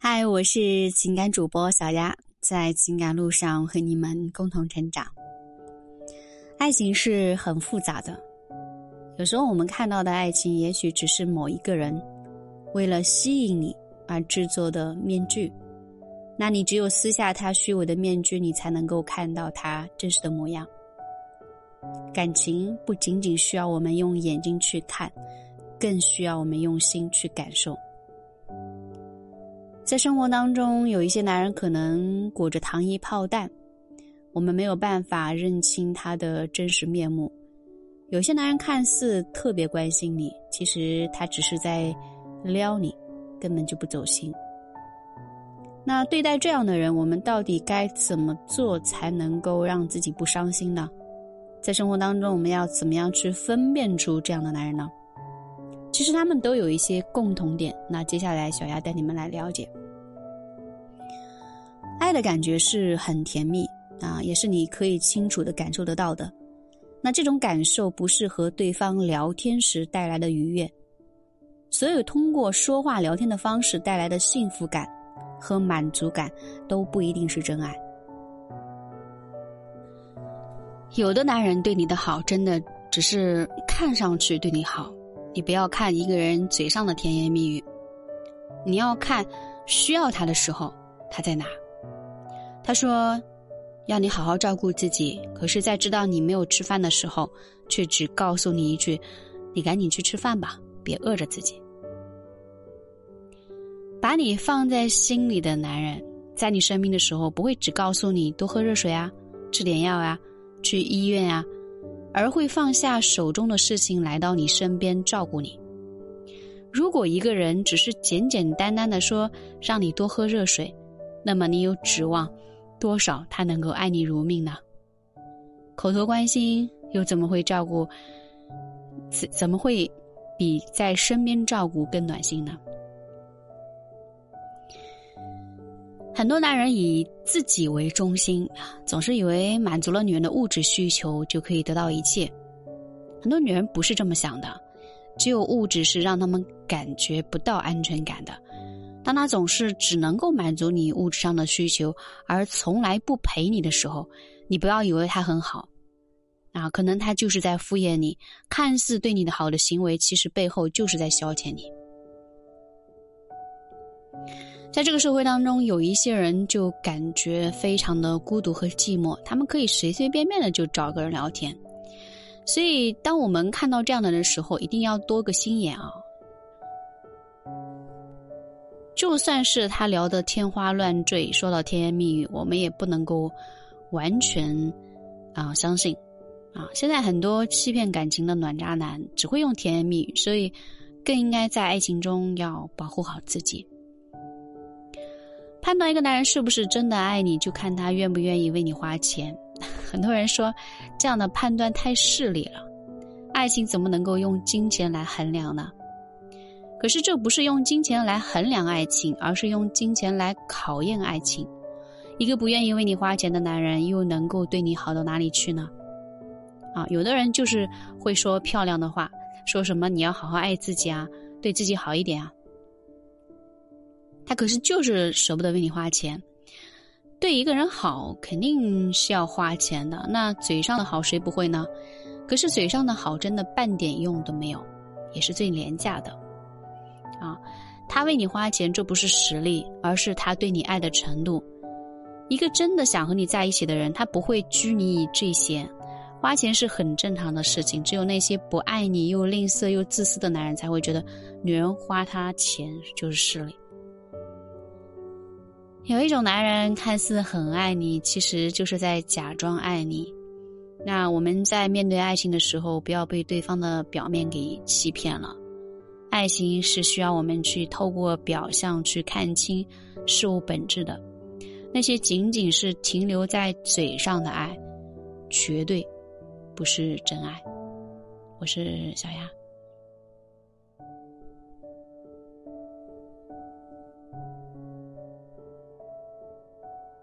嗨，我是情感主播小丫，在情感路上和你们共同成长。爱情是很复杂的，有时候我们看到的爱情，也许只是某一个人为了吸引你而制作的面具。那你只有撕下他虚伪的面具，你才能够看到他真实的模样。感情不仅仅需要我们用眼睛去看，更需要我们用心去感受。在生活当中，有一些男人可能裹着糖衣炮弹，我们没有办法认清他的真实面目。有些男人看似特别关心你，其实他只是在撩你，根本就不走心。那对待这样的人，我们到底该怎么做才能够让自己不伤心呢？在生活当中，我们要怎么样去分辨出这样的男人呢？其实他们都有一些共同点。那接下来，小丫带你们来了解。爱的感觉是很甜蜜啊，也是你可以清楚的感受得到的。那这种感受不是和对方聊天时带来的愉悦，所有通过说话聊天的方式带来的幸福感和满足感都不一定是真爱。有的男人对你的好，真的只是看上去对你好。你不要看一个人嘴上的甜言蜜语，你要看需要他的时候他在哪。他说要你好好照顾自己，可是，在知道你没有吃饭的时候，却只告诉你一句：“你赶紧去吃饭吧，别饿着自己。”把你放在心里的男人，在你生病的时候，不会只告诉你多喝热水啊，吃点药啊。去医院啊，而会放下手中的事情来到你身边照顾你。如果一个人只是简简单单的说让你多喝热水，那么你有指望多少他能够爱你如命呢？口头关心又怎么会照顾？怎怎么会比在身边照顾更暖心呢？很多男人以自己为中心，总是以为满足了女人的物质需求就可以得到一切。很多女人不是这么想的，只有物质是让他们感觉不到安全感的。当他总是只能够满足你物质上的需求，而从来不陪你的时候，你不要以为他很好，啊，可能他就是在敷衍你。看似对你的好的行为，其实背后就是在消遣你。在这个社会当中，有一些人就感觉非常的孤独和寂寞，他们可以随随便便的就找个人聊天。所以，当我们看到这样的人时候，一定要多个心眼啊！就算是他聊得天花乱坠，说到甜言蜜语，我们也不能够完全啊相信啊。现在很多欺骗感情的暖渣男只会用甜言蜜语，所以更应该在爱情中要保护好自己。判断一个男人是不是真的爱你，就看他愿不愿意为你花钱。很多人说，这样的判断太势利了。爱情怎么能够用金钱来衡量呢？可是这不是用金钱来衡量爱情，而是用金钱来考验爱情。一个不愿意为你花钱的男人，又能够对你好到哪里去呢？啊，有的人就是会说漂亮的话，说什么你要好好爱自己啊，对自己好一点啊。他可是就是舍不得为你花钱，对一个人好肯定是要花钱的。那嘴上的好谁不会呢？可是嘴上的好真的半点用都没有，也是最廉价的。啊，他为你花钱，这不是实力，而是他对你爱的程度。一个真的想和你在一起的人，他不会拘泥于这些，花钱是很正常的事情。只有那些不爱你又吝啬又自私的男人，才会觉得女人花他钱就是势利。有一种男人看似很爱你，其实就是在假装爱你。那我们在面对爱情的时候，不要被对方的表面给欺骗了。爱情是需要我们去透过表象去看清事物本质的。那些仅仅是停留在嘴上的爱，绝对不是真爱。我是小丫。